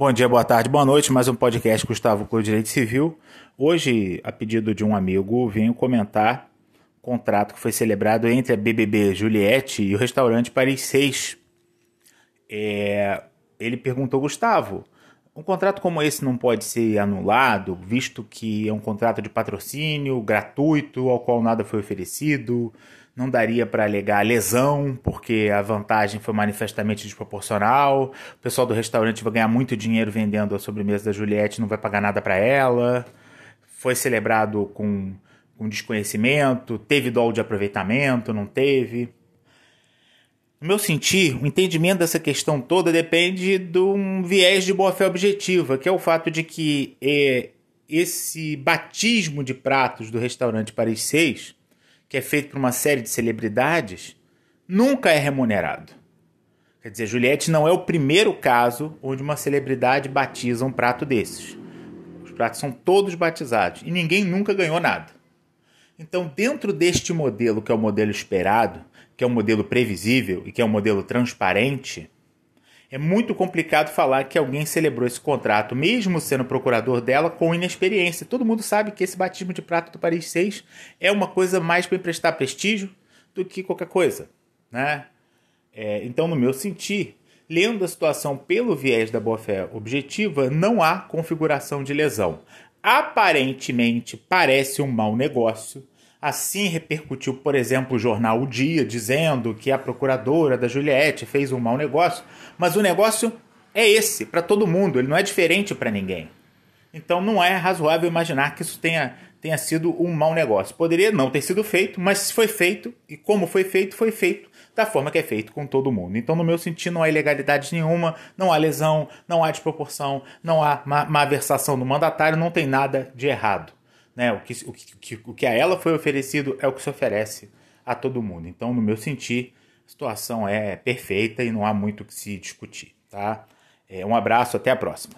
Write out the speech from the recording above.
Bom dia, boa tarde, boa noite. Mais um podcast Gustavo Clube Direito Civil. Hoje, a pedido de um amigo, venho comentar o contrato que foi celebrado entre a BBB Juliette e o restaurante Paris 6. É, ele perguntou, Gustavo, um contrato como esse não pode ser anulado, visto que é um contrato de patrocínio gratuito, ao qual nada foi oferecido, não daria para alegar lesão, porque a vantagem foi manifestamente desproporcional. O pessoal do restaurante vai ganhar muito dinheiro vendendo a sobremesa da Juliette, não vai pagar nada para ela. Foi celebrado com, com desconhecimento, teve dolo de aproveitamento, não teve. No meu sentir, o entendimento dessa questão toda depende de um viés de boa-fé objetiva, que é o fato de que é, esse batismo de pratos do restaurante Paris 6 que é feito por uma série de celebridades, nunca é remunerado. Quer dizer, Juliette não é o primeiro caso onde uma celebridade batiza um prato desses. Os pratos são todos batizados e ninguém nunca ganhou nada. Então, dentro deste modelo, que é o modelo esperado, que é um modelo previsível e que é um modelo transparente, é muito complicado falar que alguém celebrou esse contrato, mesmo sendo procurador dela, com inexperiência. Todo mundo sabe que esse batismo de prato do Paris 6 é uma coisa mais para emprestar prestígio do que qualquer coisa. Né? É, então, no meu sentir, lendo a situação pelo viés da boa-fé objetiva, não há configuração de lesão. Aparentemente, parece um mau negócio Assim repercutiu, por exemplo, o jornal O Dia, dizendo que a procuradora da Juliette fez um mau negócio, mas o negócio é esse para todo mundo, ele não é diferente para ninguém. Então não é razoável imaginar que isso tenha, tenha sido um mau negócio. Poderia não ter sido feito, mas se foi feito, e como foi feito, foi feito da forma que é feito com todo mundo. Então, no meu sentido, não há ilegalidade nenhuma, não há lesão, não há desproporção, não há má, má versação do mandatário, não tem nada de errado. Né? O, que, o, que, o que a ela foi oferecido é o que se oferece a todo mundo. Então, no meu sentir, a situação é perfeita e não há muito o que se discutir. Tá? É, um abraço, até a próxima.